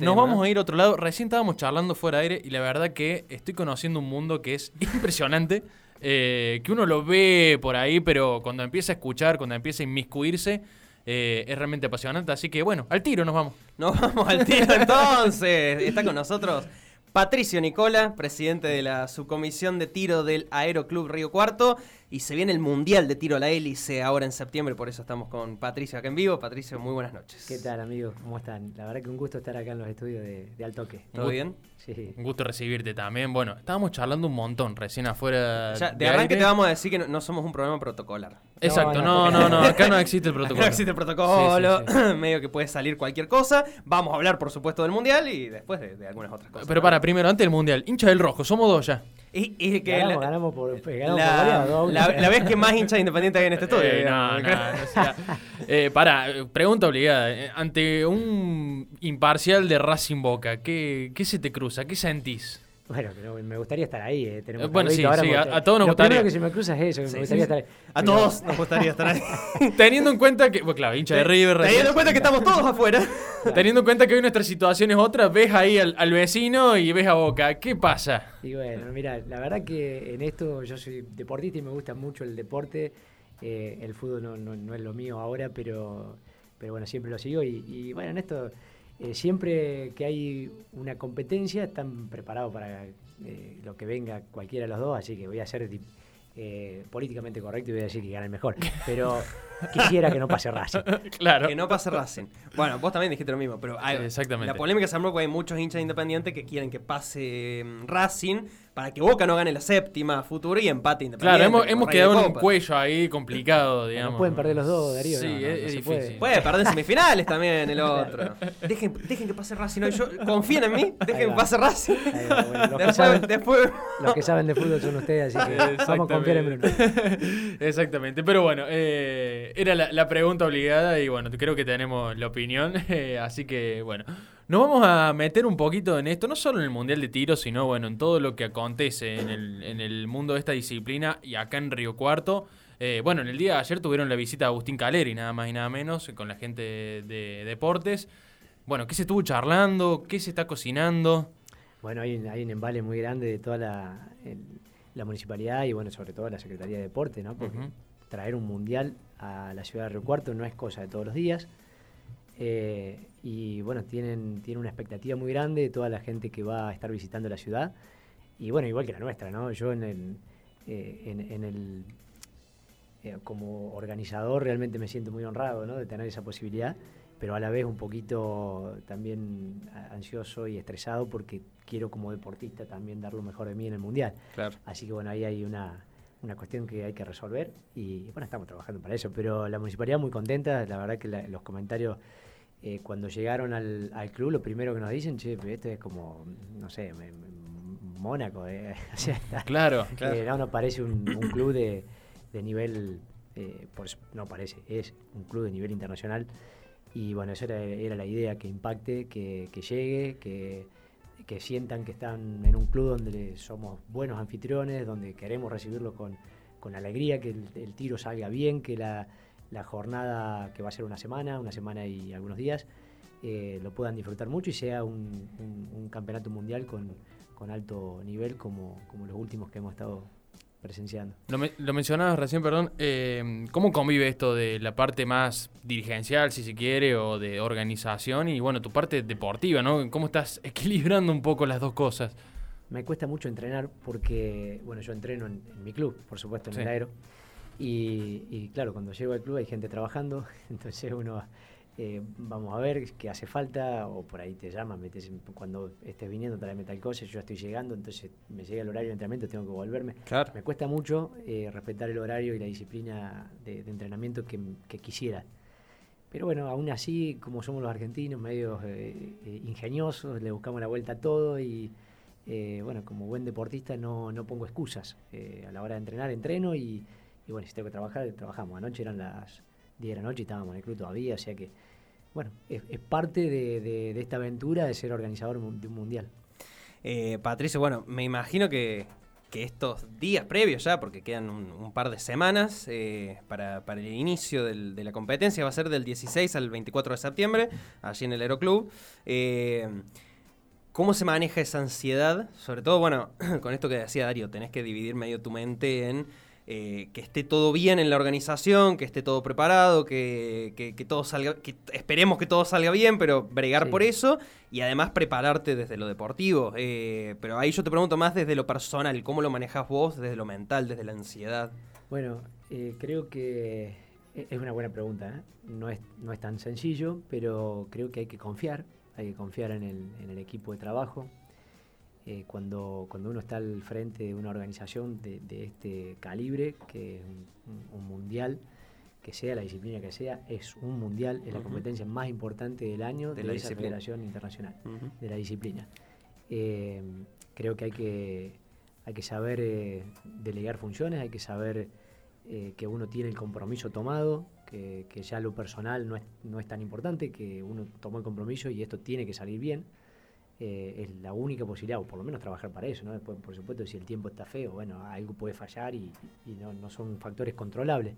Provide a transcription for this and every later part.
Nos vamos a ir a otro lado. Recién estábamos charlando fuera de aire y la verdad que estoy conociendo un mundo que es impresionante. eh, que uno lo ve por ahí, pero cuando empieza a escuchar, cuando empieza a inmiscuirse, eh, es realmente apasionante. Así que bueno, al tiro nos vamos. Nos vamos al tiro entonces. Está con nosotros Patricio Nicola, presidente de la subcomisión de tiro del Aeroclub Río Cuarto. Y se viene el Mundial de Tiro a la Hélice ahora en septiembre, por eso estamos con Patricio acá en vivo. Patricio, muy buenas noches. ¿Qué tal, amigos? ¿Cómo están? La verdad que un gusto estar acá en los estudios de, de Altoque. ¿Todo bien? Sí. Un gusto recibirte también. Bueno, estábamos charlando un montón recién afuera. Ya, de arranque aire. te vamos a decir que no, no somos un programa protocolar. Exacto, No, no, no, acá no existe el protocolo. No existe protocolo, Sí, sí, medio que puede salir cualquier cosa. Vamos a hablar, por supuesto, del Mundial y después de, de algunas otras cosas. Pero para, primero, antes del mundial, hincha del rojo, somos dos ya. Y, y que Ganamos, la, ganamos por, ganamos la- por vez que más hincha de independiente hay en este estudio. Eh, no, no, no sea- eh, para, eh, pregunta obligada. eh, Ante un imparcial de Racing Boca, ¿qué, qué se te cruza? ¿Qué sentís? Bueno, pero me gustaría estar ahí. eh, tenemos Eh, bueno, sí, ahora, sí, a- todos nos Lo gustaría. primero que se me cruza es eso, que Sí, me gustaría sí. estar ahí. A Pero- todos nos gustaría estar ahí. Teniendo en cuenta que, bueno, claro, hincha de River. Teniendo en cuenta que estamos todos afuera. Teniendo en cuenta que hoy nuestra situación es otra, ves ahí al, al vecino y ves a Boca. ¿Qué pasa? Y bueno, mira, la verdad que en esto yo soy deportista y me gusta mucho el deporte. Eh, el fútbol no, no- no es lo mío ahora, pero, pero bueno, siempre lo sigo. Y, y bueno, en esto, eh, siempre que hay una competencia, están preparados para eh, lo que venga cualquiera de los dos. Así que voy a ser eh, políticamente correcto y voy a decir que gane el mejor. Pero quisiera que no pase Racing. Claro. Que no pase Racing. Bueno, vos también dijiste lo mismo, pero hay- Sí, exactamente. la polémica se armó porque hay muchos hinchas independientes que quieren que pase mm, Racing para que Boca no gane la séptima futuro y empate Independiente. Claro, hemos, quedado en un cuello ahí complicado, digamos. No pueden perder los dos, Darío. Sí, no, no, es, no es se difícil. puede. Puede perder semifinales también el otro. Dejen, dejen que pase Racing hoy. Yo, confíen en mí, dejen que pase Racing. Ahí va, bueno, los, que Después, saben, después- los que saben de fútbol son ustedes, así que vamos a confiar en Bruno. Exactamente, pero bueno, eh, era la, la pregunta obligada y bueno, creo que tenemos la opinión, eh, así que bueno, nos vamos a meter un poquito en esto, no solo en el Mundial de Tiro, sino bueno, en todo lo que acontece en el, en el mundo de esta disciplina y acá en Río Cuarto. Eh, bueno, en el día de ayer tuvieron la visita de Agustín Caleri, nada más y nada menos, con la gente de, de deportes. Bueno, ¿qué se estuvo charlando? ¿Qué se está cocinando? Bueno, hay un, hay un embale muy grande de toda la, el- la municipalidad y bueno, sobre todo la Secretaría de Deporte, ¿no? Porque. Traer un mundial a la ciudad de Río Cuarto no es cosa de todos los días. Eh, y bueno, tienen, tienen una expectativa muy grande de toda la gente que va a estar visitando la ciudad. Y bueno, igual que la nuestra, ¿no? Yo en el, eh, en, en el eh, como organizador realmente me siento muy honrado, ¿no? De tener esa posibilidad, pero a la vez un poquito también ansioso y estresado porque quiero como deportista también dar lo mejor de mí en el mundial. Claro. Así que bueno, ahí hay una, una cuestión que hay que resolver y bueno, estamos trabajando para eso. Pero la municipalidad muy contenta, la verdad que la- los comentarios eh, cuando llegaron al, al club, lo primero que nos dicen, che, esto es como, no sé, me- me- Mónaco. eh". O sea, Claro, eh, no, no parece un, un club de, de nivel, eso no parece, es un club de nivel internacional. Y bueno, esa era, era la idea, que impacte, que, que llegue, que, que sientan que están en un club donde somos buenos anfitriones, donde queremos recibirlos con, con alegría, que el, el tiro salga bien, que la, la jornada, que va a ser una semana, una semana y algunos días, eh, lo puedan disfrutar mucho y sea un, un- un campeonato mundial con, con alto nivel como, como los últimos que hemos estado presenciando. Lo, me- lo mencionabas recién, perdón. eh, ¿Cómo convive esto de la parte más dirigencial, si se quiere, o de organización y, bueno, tu parte deportiva, ¿no? ¿Cómo estás equilibrando un poco las dos cosas? Me cuesta mucho entrenar porque, bueno, yo entreno en, en mi club, por supuesto, en Sí. el aero. Y, y claro, cuando llego al club hay gente trabajando, entonces uno, eh, vamos a ver qué hace falta, o por ahí te llaman, me dicen, cuando estés viniendo, tráeme tal cosa, yo ya estoy llegando, entonces me llega el horario de entrenamiento, tengo que volverme. Claro. Me cuesta mucho eh, respetar el horario y la disciplina de, de entrenamiento que, que quisiera. Pero bueno, aún así, como somos los argentinos, medios eh, ingeniosos, le buscamos la vuelta a todo y eh, bueno, como buen deportista no, no pongo excusas. A la hora de entrenar, entreno y, y bueno, si tengo que trabajar, trabajamos. Anoche eran las 10 de la noche y estábamos en el club todavía, o sea que bueno, es, parte de, esta aventura de ser organizador de un mundial. Eh, Patricio, bueno, me imagino que, que estos días previos ya, porque quedan un, par de semanas eh, para, el inicio de la competencia, va a ser del 16 al 24 de septiembre, allí en el Aeroclub. Eh, ¿Cómo se maneja esa ansiedad? Sobre todo, bueno, con esto que decía Darío, tenés que dividir medio tu mente en eh, que esté todo bien en la organización, que esté todo preparado, que, todo salga, que esperemos que todo salga bien, pero bregar por eso y además prepararte desde lo deportivo. Eh, pero ahí yo te pregunto más desde lo personal, ¿cómo lo manejas vos desde lo mental, desde la ansiedad? Bueno, eh, creo que es una buena pregunta. No, es, no es tan sencillo, pero creo que hay que confiar, hay que confiar en el, en el equipo de trabajo. Eh, cuando, cuando uno está al frente de una organización de, este calibre, que es un, mundial, que sea la disciplina que sea, es un mundial, es la competencia más importante del año de, la esa federación internacional, de la disciplina. Eh, creo que hay que, hay que saber eh, delegar funciones, hay que saber que uno tiene el compromiso tomado, que, que, ya lo personal no es, no es tan importante, que uno tomó el compromiso y esto tiene que salir bien. Eh, es la única posibilidad, o por lo menos trabajar para eso, ¿no? Por supuesto, si el tiempo está feo, bueno, algo puede fallar y, no, son factores controlables.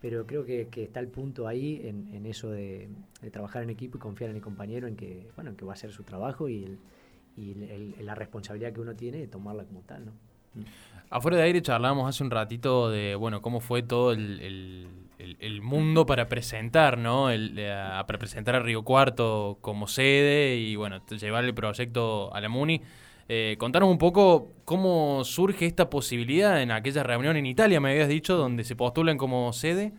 Pero creo que, está el punto ahí en, eso de, trabajar en equipo y confiar en el compañero en que, bueno, que va a hacer su trabajo y, la responsabilidad que uno tiene de tomarla como tal, ¿no? Afuera de aire charlamos hace un ratito de, bueno, cómo fue todo el el, mundo para presentar, ¿no? Para presentar a Río Cuarto como sede y, bueno, llevar el proyecto a la MUNI. Eh, contanos un poco cómo surge esta posibilidad en aquella reunión en Italia, me habías dicho, donde se postulan como sede.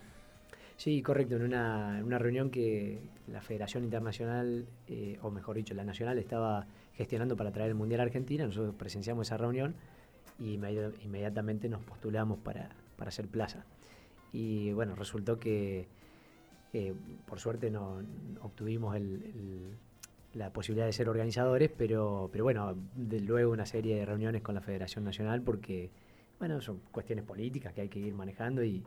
Sí, correcto, en una, reunión que la Federación Internacional, eh, o mejor dicho, la Nacional, estaba gestionando para traer el Mundial a Argentina. Nosotros presenciamos esa reunión y inmediatamente nos postulamos para, para hacer plaza. Y bueno, resultó que eh, por suerte no obtuvimos la posibilidad de ser organizadores, pero, pero bueno, luego una serie de reuniones con la Federación Nacional porque, bueno, son cuestiones políticas que hay que ir manejando y,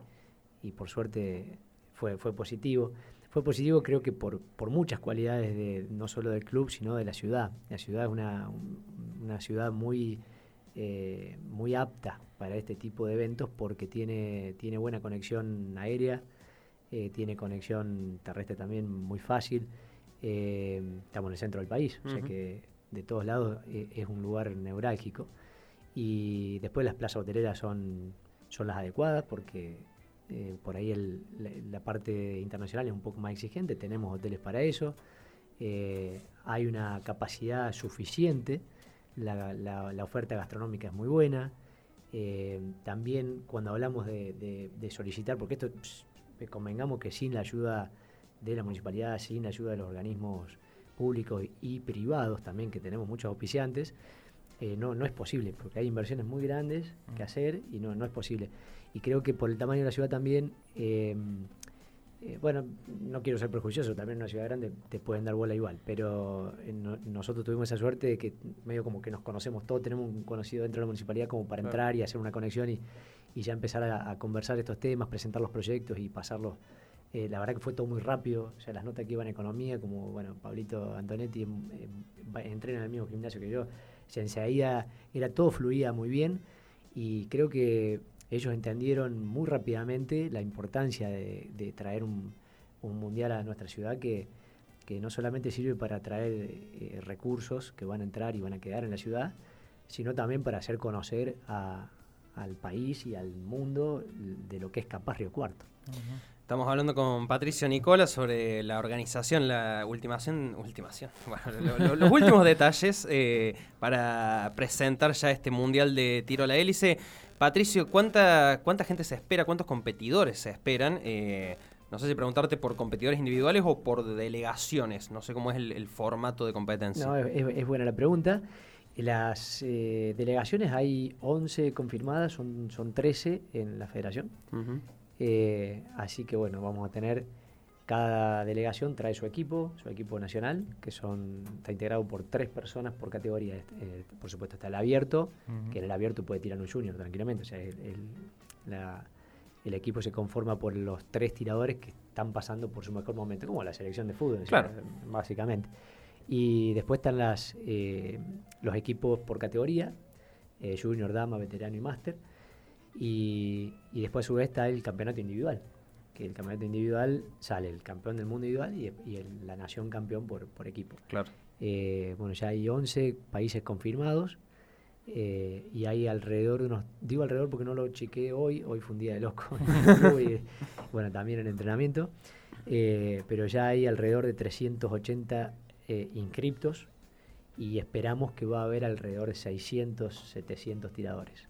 por suerte fue, fue positivo. Fue positivo creo que por, por muchas cualidades de, no solo del club, sino de la ciudad. La ciudad es una, una ciudad muy eh, muy apta para este tipo de eventos porque tiene, tiene buena conexión aérea, eh, tiene conexión terrestre también muy fácil. Eh, estamos en el centro del país, o sea que de todos lados es un lugar neurálgico. Y después las plazas hoteleras son, son las adecuadas porque por ahí la, parte internacional es un poco más exigente, tenemos hoteles para eso, hay una capacidad suficiente la, oferta gastronómica es muy buena. Eh, también cuando hablamos de, solicitar, porque esto convengamos que sin la ayuda de la municipalidad, sin la ayuda de los organismos públicos y privados también, que tenemos muchos auspiciantes, eh, no, no es posible, porque hay inversiones muy grandes que mm. hacer y no, no es posible. Y creo que por el tamaño de la ciudad también eh, eh, bueno, no quiero ser prejuicioso, también en una ciudad grande te pueden dar bola igual, pero eh, nosotros tuvimos esa suerte de que medio como que nos conocemos todos, tenemos un conocido dentro de la municipalidad como para entrar y hacer una conexión y, ya empezar a, conversar estos temas, presentar los proyectos y pasarlos. Eh, la verdad que fue todo muy rápido, o sea, las notas que iban en economía, como, bueno, Pablito Antonetti entrena en el mismo gimnasio que yo, o sea, enseguida era todo fluía muy bien y creo que ellos entendieron muy rápidamente la importancia de, traer un, mundial a nuestra ciudad que, no solamente sirve para traer eh, recursos que van a entrar y van a quedar en la ciudad, sino también para hacer conocer al país y al mundo de lo que es capaz Río Cuarto. Estamos hablando con Patricio Nicola sobre la organización, la ultimación, ultimación, los últimos detalles eh, para presentar ya este Mundial de Tiro a la Hélice. Patricio, ¿cuánta, cuánta gente se espera? ¿Cuántos competidores se esperan? Eh, no sé si preguntarte por competidores individuales o por delegaciones. No sé cómo es el, formato de competencia. No, es, buena la pregunta. Las eh, delegaciones hay 11 confirmadas, son, son 13 en la federación. Eh, así que bueno, vamos a tener cada delegación trae su equipo, su equipo nacional, que son está integrado por tres personas por categoría. Eh, por supuesto está el abierto, que en el abierto puede tirar un junior tranquilamente. O sea, el, equipo se conforma por los tres tiradores que están pasando por su mejor momento, como la selección de fútbol, básicamente. Y después están las, eh, los equipos por categoría, eh, junior, dama, veterano y máster. Y, y después a su vez está el campeonato individual, que el campeonato individual sale el campeón del mundo individual y, y el- la nación campeón por, por equipo. Claro. Eh, bueno, ya hay 11 países confirmados eh, y hay alrededor de unos, digo alrededor porque no lo chequeé hoy, hoy fue un día de loco, y, bueno, también en entrenamiento, eh, pero ya hay alrededor de 380 eh, inscriptos y esperamos que va a haber alrededor de 600, 700 tiradores.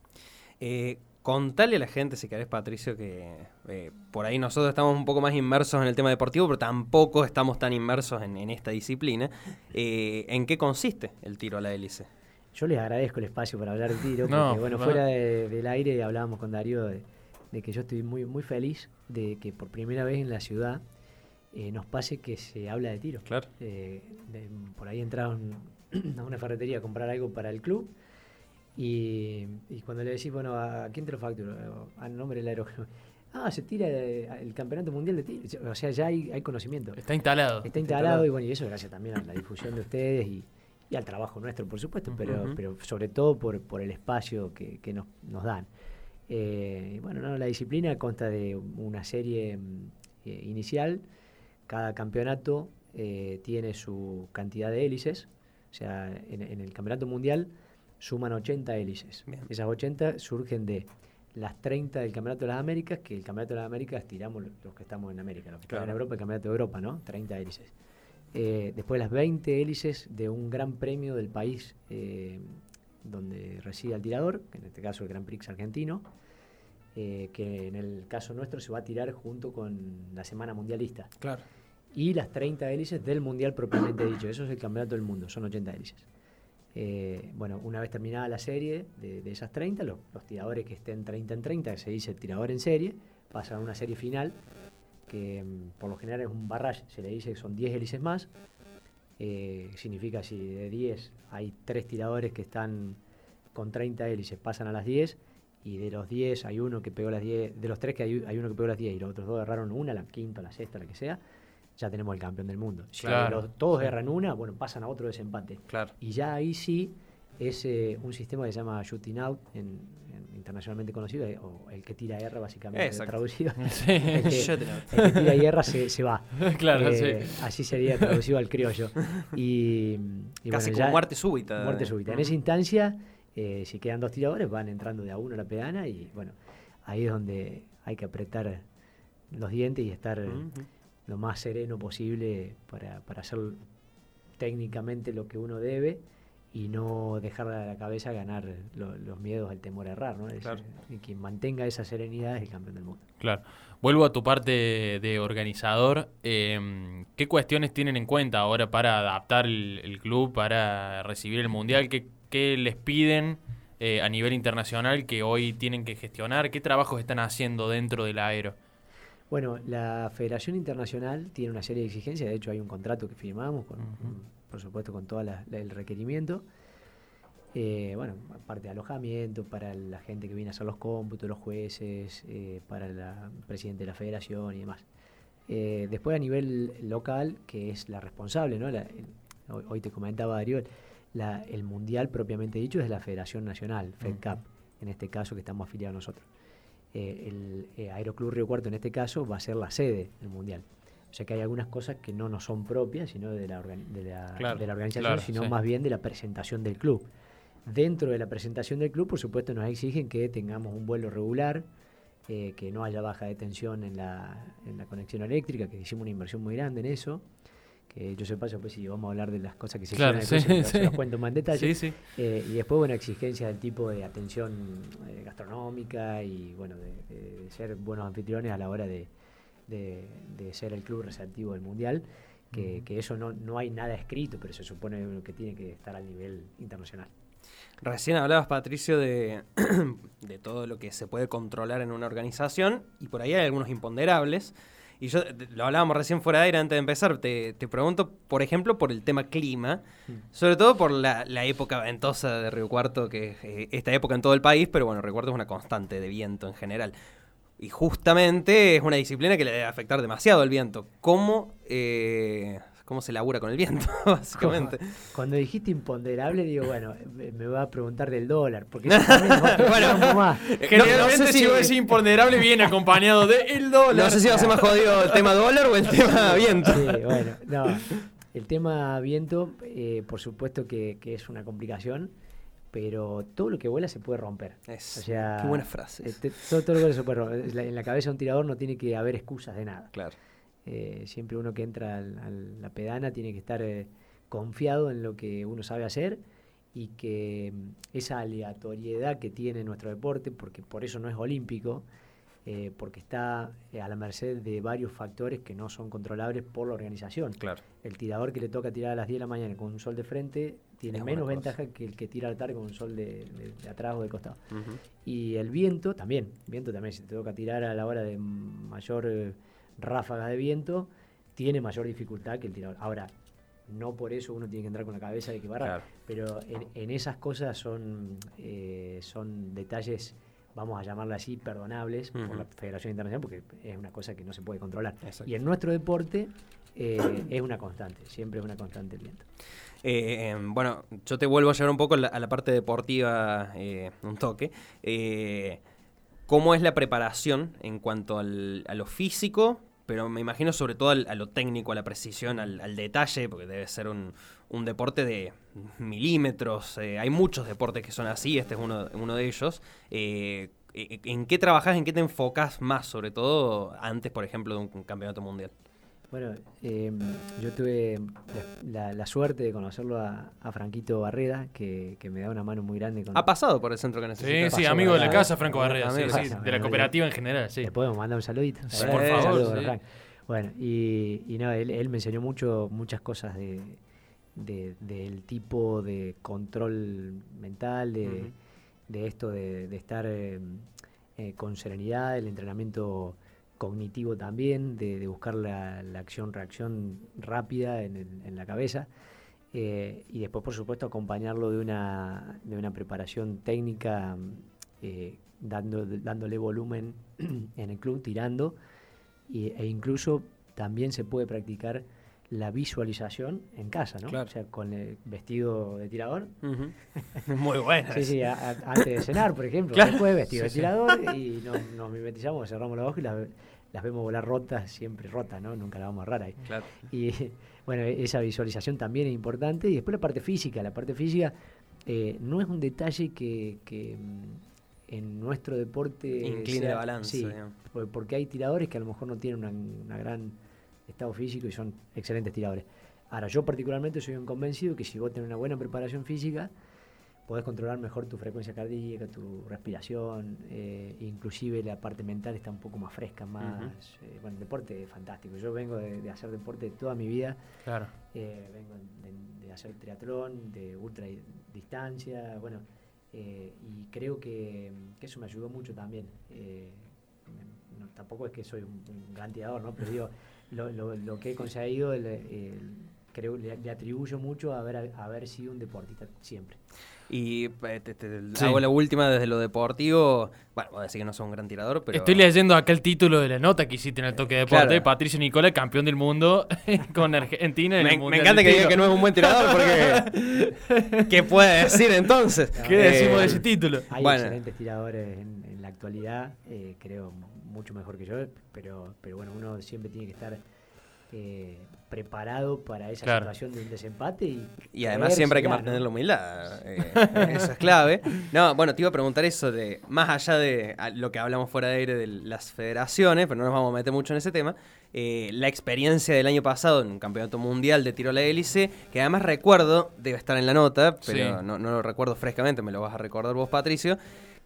Contale a la gente, si querés, Patricio, que eh, por ahí nosotros estamos un poco más inmersos en el tema deportivo, pero tampoco estamos tan inmersos en, en esta disciplina. Eh, ¿En qué consiste el tiro a la hélice? Yo les agradezco el espacio para hablar de tiro, No, porque bueno, no. fuera de- del aire hablábamos con Darío de, de que yo estoy muy, muy feliz de que por primera vez en la ciudad eh, nos pase que se habla de tiro. Claro. Eh, de- por ahí entraron a una ferretería a comprar algo para el club y, y cuando le decís, bueno, ¿a quién te lo facturo? A nombre del aerógrafo. Ah, se tira eh, el campeonato mundial de tiro. O sea, ya hay, hay conocimiento. Está instalado. Está instalado y bueno, y eso gracias también a la difusión de ustedes y, y al trabajo nuestro, por supuesto, pero, pero sobre todo por, por el espacio que, que nos, nos dan. Eh, y bueno, no, la disciplina consta de una serie mm, eh, inicial. Cada campeonato eh, tiene su cantidad de hélices. O sea, en, en el campeonato mundial suman 80 hélices. Bien. Esas 80 surgen de las 30 del Campeonato de las Américas, que el Campeonato de las Américas tiramos lo- los que estamos en América, los que están en. Europa, el Campeonato de Europa, ¿no? 30 hélices. Eh, después las 20 hélices de un gran premio del país eh, donde reside el tirador, que en este caso el Gran Prix argentino, eh, que en el caso nuestro se va a tirar junto con la Semana Mundialista. Claro. Y las 30 hélices del Mundial propiamente dicho. Eso es el Campeonato del Mundo, son 80 hélices. Eh, bueno, una vez terminada la serie de, de esas 30, los, los tiradores que estén 30 en 30, que se dice tirador en serie, pasan a una serie final, que mm, por lo general es un barrage, se le dice que son 10 hélices más. Eh, significa si de 10 hay 3 tiradores que están con 30 hélices, pasan a las 10, y de los 10 hay uno que pegó las 10, de los 3 que hay, hay uno que pegó las 10 y los otros dos agarraron una, la quinta, la sexta, la que sea, ya tenemos el campeón del mundo. Si Claro, los- todos erran una, bueno, pasan a otro desempate. Claro. Y ya ahí sí es eh, un sistema que se llama shooting out, en- en- internacionalmente conocido, eh, o el que tira R básicamente Exacto. traducido. Sí. el, que, el tira y erra se, se va. Claro, Eh, sí. Así sería traducido al criollo. Y, y Casi bueno, como ya- muerte súbita. Muerte súbita. En esa instancia, si quedan dos tiradores, van entrando de a uno a la pedana y bueno, ahí es donde hay que apretar los dientes y estar. Lo más sereno posible para, para hacer técnicamente lo que uno debe y no dejar a la cabeza ganar lo- los miedos, el temor a errar. ¿no? Es Claro. y quien mantenga esa serenidad es el campeón del mundo. Claro. Vuelvo a tu parte de organizador. eh, ¿Qué cuestiones tienen en cuenta ahora para adaptar el, el club, para recibir el mundial? ¿Qué, qué les piden eh, a nivel internacional que hoy tienen que gestionar? ¿Qué trabajos están haciendo dentro del aero? Bueno, la Federación Internacional tiene una serie de exigencias, de hecho hay un contrato que firmamos, con, con- por supuesto con todo el requerimiento. Eh, bueno, aparte de alojamiento, para la gente que viene a hacer los cómputos, los jueces, eh, para el presidente de la federación y demás. Eh, después a nivel local, que es la responsable, ¿no? La- el- hoy, te comentaba Darío, la- el mundial propiamente dicho es de la Federación Nacional, FedCap, en este caso que estamos afiliados nosotros. Eh, el eh, Aeroclub Río Cuarto en este caso va a ser la sede del mundial. O sea que hay algunas cosas que no nos son propias, sino de la, organi- de la, Claro, de la organización, claro, sino sí. más bien de la presentación del club. Dentro de la presentación del club, por supuesto, nos exigen que tengamos un vuelo regular, eh, que no haya baja de tensión en la, en la conexión eléctrica, que hicimos una inversión muy grande en eso. Que yo sé paso, pues si vamos a hablar de las cosas que se Claro, hicieron, sí, se, sí. cuento más en detalle. Sí, sí. Eh, y después, bueno, exigencias del tipo de atención eh, gastronómica y, bueno, de, de- de ser buenos anfitriones a la hora de, de- de ser el club receptivo del Mundial. Que, que eso no, no hay nada escrito, pero se supone que tiene que estar al nivel internacional. Recién hablabas, Patricio, de, de todo lo que se puede controlar en una organización y por ahí hay algunos imponderables. Y yo, lo hablábamos recién fuera de aire antes de empezar, te, te pregunto, por ejemplo, por el tema clima, sobre todo por la, la época ventosa de Río Cuarto, que es eh, esta época en todo el país, pero bueno, Río Cuarto es una constante de viento en general. Y justamente es una disciplina que le debe afectar demasiado el viento. ¿Cómo, eh, cómo se labura con el viento, básicamente. Cuando dijiste imponderable, digo, bueno, me, va a preguntar del dólar, porque es Bueno, más. Generalmente, no sé si si- vos decís imponderable, viene acompañado de el dólar. No sé si va a ser más jodido el tema dólar o el tema viento. Sí, bueno, no. El tema viento, eh, por supuesto que, que es una complicación, pero todo lo que vuela se puede romper. Es- O sea, qué buena frase. este, todo, todo lo que se puede romper. En la cabeza de un tirador no tiene que haber excusas de nada. Claro. Eh, siempre uno que entra al- a la pedana tiene que estar eh, confiado en lo que uno sabe hacer y que mm, esa aleatoriedad que tiene nuestro deporte, porque por eso no es olímpico, eh, porque está a la merced de varios factores que no son controlables por la organización. Claro. El tirador que le toca tirar a las 10 de la mañana con un sol de frente tiene Es menos ventaja que el que tira al tarde con un sol de, de- de atrás o de costado. Y el viento también, viento también, si te toca tirar a la hora de mayor eh, ráfaga de viento, tiene mayor dificultad que el tirador. Ahora, no por eso uno tiene que entrar con la cabeza de que barra, Claro. pero en, en esas cosas son, eh, son detalles, vamos a llamarlo así, perdonables por la Federación Internacional, porque es una cosa que no se puede controlar. Exacto. Y en nuestro deporte eh, es una constante, siempre es una constante el viento. Eh, eh, bueno, yo te vuelvo a llevar un poco a la, a la parte deportiva, un toque. ¿Cómo es la preparación en cuanto al- a lo físico? Pero me imagino sobre todo a lo técnico, a la precisión, al, al detalle, porque debe ser un, deporte de milímetros. eh, hay muchos deportes que son así, este es uno, de ellos. Eh, ¿En qué trabajas, en qué te enfocas más, sobre todo antes, por ejemplo, de un campeonato mundial? Bueno, eh, yo tuve la, la- la suerte de conocerlo a, a Franquito Barreda, que, que me da una mano muy grande. Con, Ha pasado por el centro que Sí, necesitas. sí, pasó amigo de la Barrera. casa, Franco Barrera, sí, sí, de la cooperativa en general, sí. ¿Le podemos mandar un saludito? Sí, por favor, saludo, sí. Frank. Bueno, y, y no, él, él me enseñó mucho, muchas cosas de, de- del tipo de control mental, de, de esto de, de estar eh, eh, con serenidad, el entrenamiento cognitivo también, de, buscar la, la acción-reacción rápida en, el- en la cabeza. eh, y después, por supuesto, acompañarlo de una, de una preparación técnica, eh, dando, dándole volumen en el club, tirando, y- e incluso también se puede practicar la visualización en casa, ¿no? Claro. O sea, con el vestido de tirador. Muy buena. Sí, sí, a- a- antes de cenar, por ejemplo. Claro. Después vestido de sí. tirador y nos, nos mimetizamos, cerramos los ojos y las, las vemos volar rotas, siempre rotas, ¿no? Nunca la vamos a agarrar ahí. Claro. Y bueno, esa visualización también es importante. Y después la parte física. La parte física eh, no es un detalle que, que, mm, en nuestro deporte... Incline la balanza, Sí, digamos. porque hay tiradores que a lo mejor no tienen una, una gran estado físico y son excelentes tiradores. Ahora, yo particularmente soy un convencido que si vos tenés una buena preparación física, podés controlar mejor tu frecuencia cardíaca, tu respiración, eh, inclusive la parte mental está un poco más fresca, más... eh, bueno, el deporte es fantástico. Yo vengo de, de hacer deporte toda mi vida, Claro. eh, vengo de, de hacer triatlón, de ultra di- distancia, bueno, y creo que, que eso me ayudó mucho también. No, tampoco es que soy un, un gran tirador, ¿no? Pero digo, lo, lo- lo que he conseguido, el- el- creo le, le atribuyo mucho a haber, a haber sido un deportista siempre. Y eh, te, te- Sí. hago la última desde lo deportivo. Bueno, voy a decir que no soy un gran tirador, pero. Estoy leyendo acá el título de la nota que hiciste en el toque de deporte. Claro. Patricio Nicola, campeón del mundo con Argentina. En Me, el me encanta que diga que no es un buen tirador porque. ¿Qué puede decir entonces? ¿Qué decimos Eh, de ese título? Hay Bueno. excelentes tiradores en, en la actualidad, eh, creo mucho mejor que yo, pero, pero bueno, uno siempre tiene que estar eh, preparado para esa Claro. situación de un desempate. Y, Y además siempre hay que mantener ¿no? la humildad. eh, eso es clave. No, bueno, te iba a preguntar eso de, más allá de lo que hablamos fuera de aire de las federaciones, pero no nos vamos a meter mucho en ese tema, eh, la experiencia del año pasado en un campeonato mundial de tiro a la hélice, que además recuerdo, debe estar en la nota, pero Sí. no, no lo recuerdo frescamente, me lo vas a recordar vos, Patricio,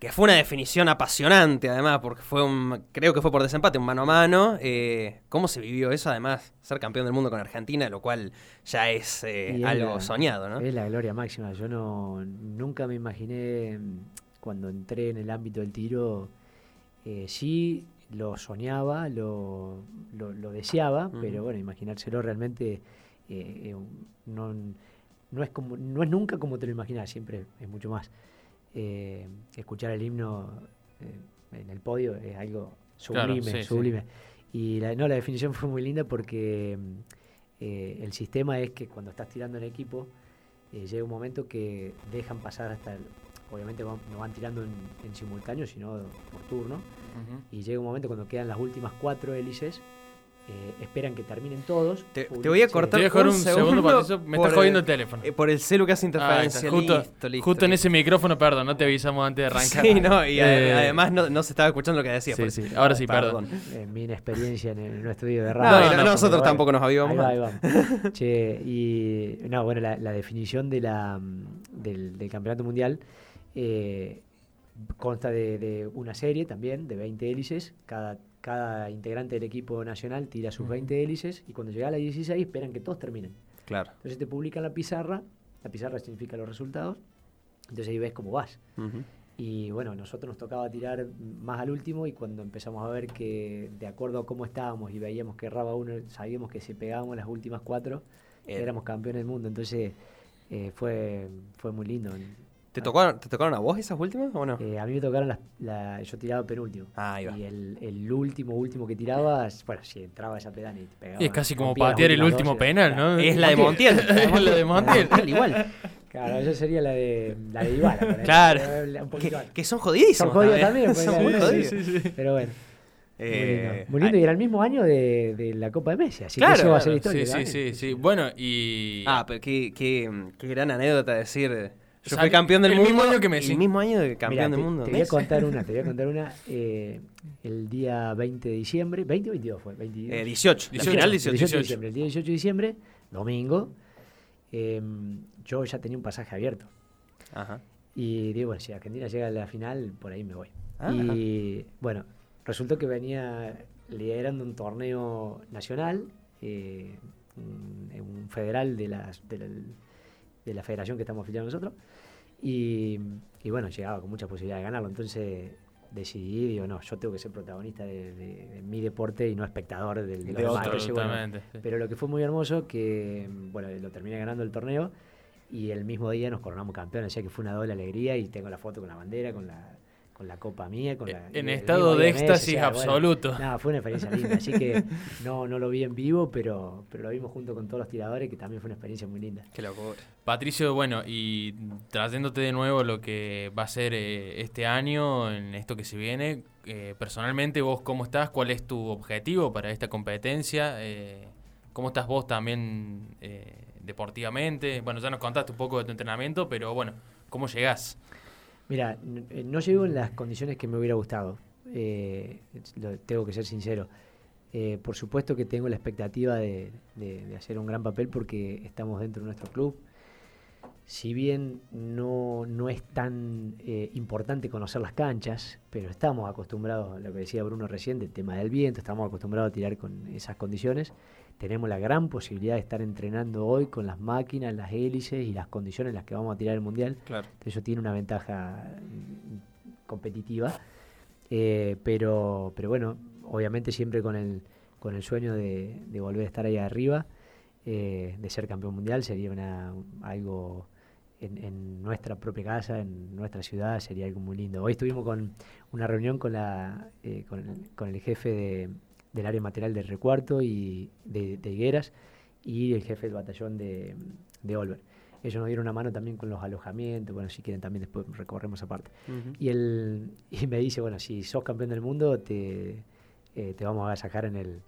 que fue una definición apasionante además, porque fue un, creo que fue por desempate, un mano a mano. eh, ¿Cómo se vivió eso además? Ser campeón del mundo con Argentina, lo cual ya es eh, algo la- soñado, ¿no? Es la gloria máxima. Yo no nunca me imaginé mm, cuando entré en el ámbito del tiro, eh, sí lo soñaba, lo, lo, lo deseaba, pero bueno, imaginárselo realmente no, no, es como, no es nunca como te lo imaginas, siempre es mucho más. Eh, escuchar el himno eh, en el podio es algo sublime, sí. sublime. Y la, no, la definición fue muy linda porque mm, eh, el sistema es que cuando estás tirando en equipo, eh, llega un momento que dejan pasar hasta, el- obviamente van- no van tirando en, en simultáneo, sino por turno, y llega un momento cuando quedan las últimas cuatro hélices, eh, esperan que terminen todos. Te, voy a sí. cortar Te voy a dejar un un segundo, segundo Patricio. Me está jodiendo el- el teléfono. eh, por el celu que hace interferencia. justo, listo, listo, justo en ese micrófono, perdón, no te avisamos antes de arrancar. Sí, no, y Eh, además no, no se estaba escuchando lo que decía. Sí, por- sí, ahora sí, perdón. Eh, mi inexperiencia en, el- en un estudio de No, radio. y no- no, nosotros tampoco nos Ahí avivamos. va, ahí va. Che, y no, bueno, la, la definición de la, mm, del, del campeonato mundial eh, consta de, de una serie también, de 20 hélices. Cada, cada integrante del equipo nacional tira sus 20 hélices y cuando llega a la 16 esperan que todos terminen. Claro. Entonces te publican la pizarra, la pizarra significa los resultados, entonces ahí ves cómo vas. Y bueno, nosotros nos tocaba tirar más al último y cuando empezamos a ver que de acuerdo a cómo estábamos y veíamos que erraba uno, sabíamos que si pegábamos las últimas cuatro, éramos campeones del mundo. Entonces eh, fue, fue muy lindo. ¿Te, tocaron, ¿Te tocaron a vos esas últimas o no? Eh, a mí me tocaron las, la, yo tiraba penúltimo. Ah, ahí va. Y el, el último, último que tiraba, bueno, si entraba esa pedana y te pegaba. Y es casi como patear el último dos, penal. ¿no? Es la de Montiel. Es la de Montiel. Igual. Claro, esa sería la de, la de ahí. Claro. Un Que, son jodidísimos. Son jodidos también, pues, son muy jodidos. Sí, sí, sí. Pero bueno. Eh, muy lindo. Muy lindo, y era el mismo año de, de la Copa de Messi, así Claro, que eso va a ser historia. Sí, sí, sí, sí. Bueno, y. Ah, pero qué, qué, qué gran anécdota decir. Yo fui campeón del el mundo. mismo año que Messi. El mismo año de Mirá, campeón del te- mundo. Te voy a contar una, te voy a contar una. eh, el día 20 de diciembre, 20 o 22 fue, 22. Eh, 18. La 18, final 18 18. de diciembre. El día 18 de diciembre, domingo, eh, yo ya tenía un pasaje abierto. Ajá. Y digo, bueno, si Argentina llega a la final, por ahí me voy. Ah. Y bueno, resultó que venía liderando un torneo nacional, eh, un, un federal de, las, de, la, de la federación que estamos afiliados nosotros. Y, y bueno, llegaba con muchas posibilidades de ganarlo. Entonces decidí, digo, no, yo tengo que ser protagonista de, de- de mi deporte y no espectador del de, los De demás. bueno, sí. pero lo que fue muy hermoso, que bueno, lo terminé ganando el torneo y el mismo día nos coronamos campeones, o sea que fue una doble alegría y tengo la foto con la bandera, con la, con la copa mía, con la... En el estado de éxtasis o sea, bueno, absoluto. nada, fue una experiencia linda, así que no, no lo vi en vivo, pero, pero lo vimos junto con todos los tiradores, que también fue una experiencia muy linda. Qué locura. Patricio, bueno, y trayéndote de nuevo lo que va a ser eh, este año, en esto que se viene, eh, personalmente vos cómo estás, cuál es tu objetivo para esta competencia, Eh, cómo estás vos también eh, deportivamente, bueno, ya nos contaste un poco de tu entrenamiento, pero bueno, ¿cómo llegás? Mira, eh, no llego en las condiciones que me hubiera gustado. eh, lo- tengo que ser sincero. Eh, por supuesto que tengo la expectativa de hacer un gran papel porque estamos dentro de nuestro club. Si bien no, no es tan eh, importante conocer las canchas, pero estamos acostumbrados, lo que decía Bruno recién, del tema del viento, estamos acostumbrados a tirar con esas condiciones. Tenemos la gran posibilidad de estar entrenando hoy con las máquinas, las hélices y las condiciones en las que vamos a tirar el mundial. Claro. Eso tiene una ventaja mm, competitiva. Eh, pero, pero bueno, obviamente siempre con el, con el sueño de, de volver a estar ahí arriba, eh, de ser campeón mundial, sería una, algo en, en nuestra propia casa, en nuestra ciudad, sería algo muy lindo. Hoy estuvimos con una reunión con, la, eh, con, el, con el jefe de- del área material del recuarto y de, de Higueras y el jefe del batallón de, de Olver. Ellos nos dieron una mano también con los alojamientos, bueno, si quieren también después recorremos aparte. Ujú. Y, él, y me dice, bueno, si sos campeón del mundo, te, eh, te vamos a sacar en el,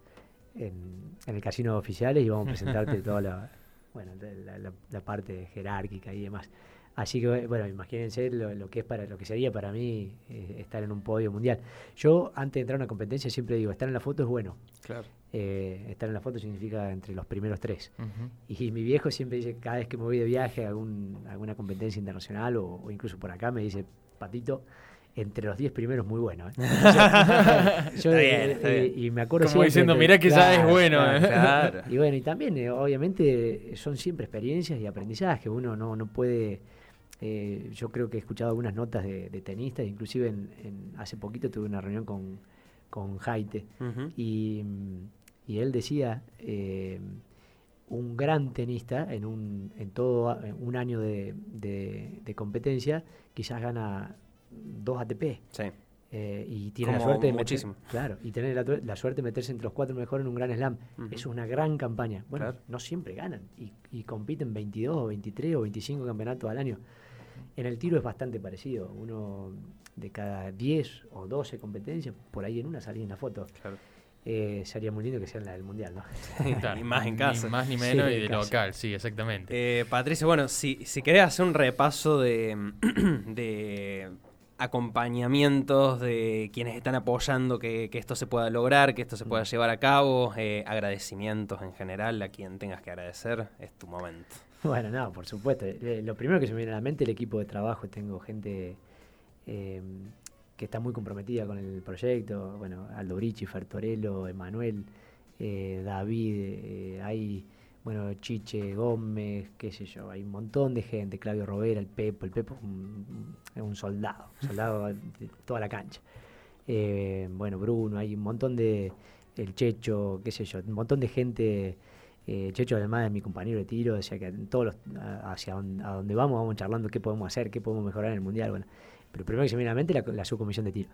en, en el casino de oficiales y vamos a presentarte toda la, bueno, la, la- la parte jerárquica y demás. Así que, bueno, imagínense lo, lo que es para lo que sería para mí eh, estar en un podio mundial. Yo, antes de entrar a una competencia, siempre digo, estar en la foto es bueno. Claro. Eh, estar en la foto significa entre los primeros tres. Ujú. Y mi viejo siempre dice, cada vez que me voy de viaje a algún- alguna competencia internacional o, o incluso por acá, me dice, Patito, entre los 10 primeros muy bueno. ¿eh". Yo, Está bien, está bien. y me acuerdo Como diciendo, mirá que ya es bueno, claro. ¿eh? Claro. Y bueno, y también, eh, obviamente, son siempre experiencias y aprendizaje. Uno no, no puede... eh, yo creo que he escuchado algunas notas de, de tenistas, inclusive en, en- hace poquito tuve una reunión con, con Jaite, y, y él decía, eh, un gran tenista en, un, en todo un año de, de- de competencia quizás gana dos ATP. Sí. Eh, y tiene Como la suerte de meter- claro, y tener la, suerte de meterse entre los cuatro mejores en un gran slam. Es una gran campaña. Bueno, Claro. no siempre ganan y, y compiten 22 o 23 o 25 campeonatos al año. En el tiro es bastante parecido. Uno de cada 10 o 12 competencias, por ahí en una salía en la foto. Claro. Eh, sería muy lindo que sea la del mundial, ¿no? Claro, Ni más en casa. Ni más ni Sí, menos y en de casa. local, sí, exactamente. Eh, Patricio, bueno, si, si querés hacer un repaso de, de acompañamientos de quienes están apoyando que, que esto se pueda lograr, que esto se pueda llevar a cabo, eh, agradecimientos en general a quien tengas que agradecer, es tu momento. Bueno, no, por supuesto. Eh, Lo primero que se me viene a la mente es el equipo de trabajo. Tengo gente eh, que está muy comprometida con el proyecto. Bueno, Aldo Brici, Fertorello, Emanuel, eh, David, hay, bueno, Chiche, Gómez, qué sé yo, hay un montón de gente, Claudio Robera, el Pepo, el Pepo es un, un soldado, soldado de toda la cancha. Eh, bueno, Bruno, hay un montón de, el Checho, qué sé yo, un montón de gente eh, Checho además es mi compañero de tiro, decía que en todos los, hacia donde, a donde vamos vamos charlando qué podemos hacer, qué podemos mejorar en el mundial. Bueno, pero primero que se viene a la mente la, la subcomisión de tiro.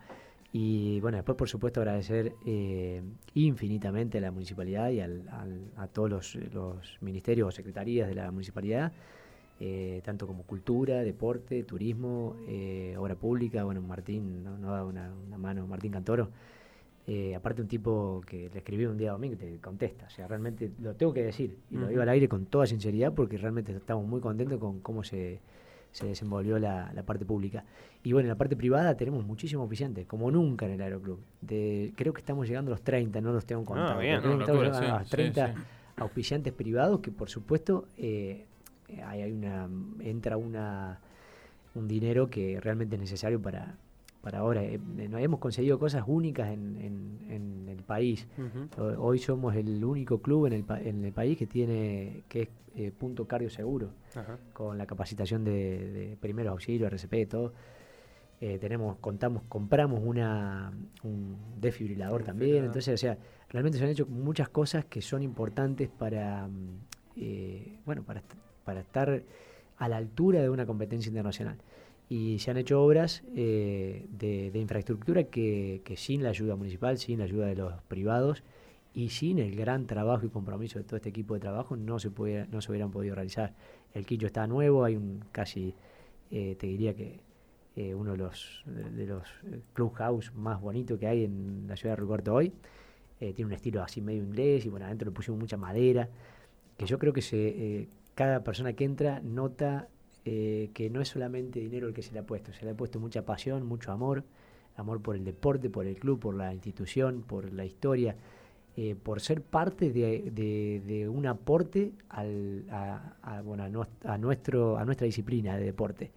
Y bueno, después por supuesto agradecer eh, infinitamente a la municipalidad y al- al- a todos los, los ministerios o secretarías de la municipalidad, eh, tanto como cultura, deporte, turismo, eh, obra pública. Bueno, Martín no, no da una, una mano, Martín Cantoro. Aparte un tipo que le escribí un día domingo y te contesta. O sea, realmente lo tengo que decir. Y lo digo al aire con toda sinceridad porque realmente estamos muy contentos con cómo se, se desenvolvió la, la parte pública. Y bueno, en la parte privada tenemos muchísimos oficiantes, como nunca en el Aeroclub. De, creo que estamos llegando a los 30, no los tengo bien. pero creo No, estamos locura, llegando a los 30 sí, sí. auspiciantes privados que por supuesto eh, hay, hay una, entra una, un dinero que realmente es necesario para, para ahora. Eh, no hemos conseguido cosas únicas en, en- en el país. Ho- Hoy somos el único club en el, pa- en el país que tiene que es eh, punto cardio seguro, con la capacitación de, de primeros auxilios, RCP, todo. Eh, tenemos, contamos, compramos una, un desfibrilador también. Entonces, o sea, realmente se han hecho muchas cosas que son importantes para, bueno, para, para estar a la altura de una competencia internacional. Y se han hecho obras eh, de, infraestructura que, sin la ayuda municipal, sin la ayuda de los privados y sin el gran trabajo y compromiso de todo este equipo de trabajo no se, pudiera- no se hubieran podido realizar. El quincho está nuevo, hay un casi, eh, te diría que eh, uno de los, de, los clubhouse más bonitos que hay en la ciudad de Río Cuarto hoy. Tiene un estilo así medio inglés y bueno, adentro le pusimos mucha madera, que yo creo que se, cada persona que entra nota eh, que no es solamente dinero el que se le ha puesto, se le ha puesto mucha pasión, mucho amor, amor por el deporte, por el club, por la institución, por la historia, eh, por ser parte de, de- de un aporte al, a, a, bueno, a, a nuestro, a nuestra disciplina de deporte.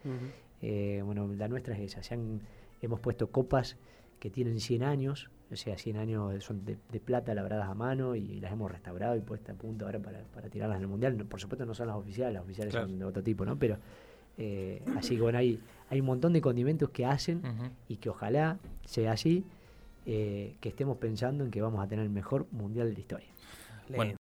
Eh, bueno, la nuestra es esa. Se han, hemos puesto copas que tienen 100 años, o sea, 100 años son de, de plata labradas a mano y las hemos restaurado y puestas a punto ahora para, para tirarlas en el mundial. No, por supuesto no son las oficiales, las oficiales Claro. son de otro tipo, ¿no? Pero eh, así que bueno, hay, hay un montón de condimentos que hacen y que ojalá sea así, eh, que estemos pensando en que vamos a tener el mejor mundial de la historia. Bueno,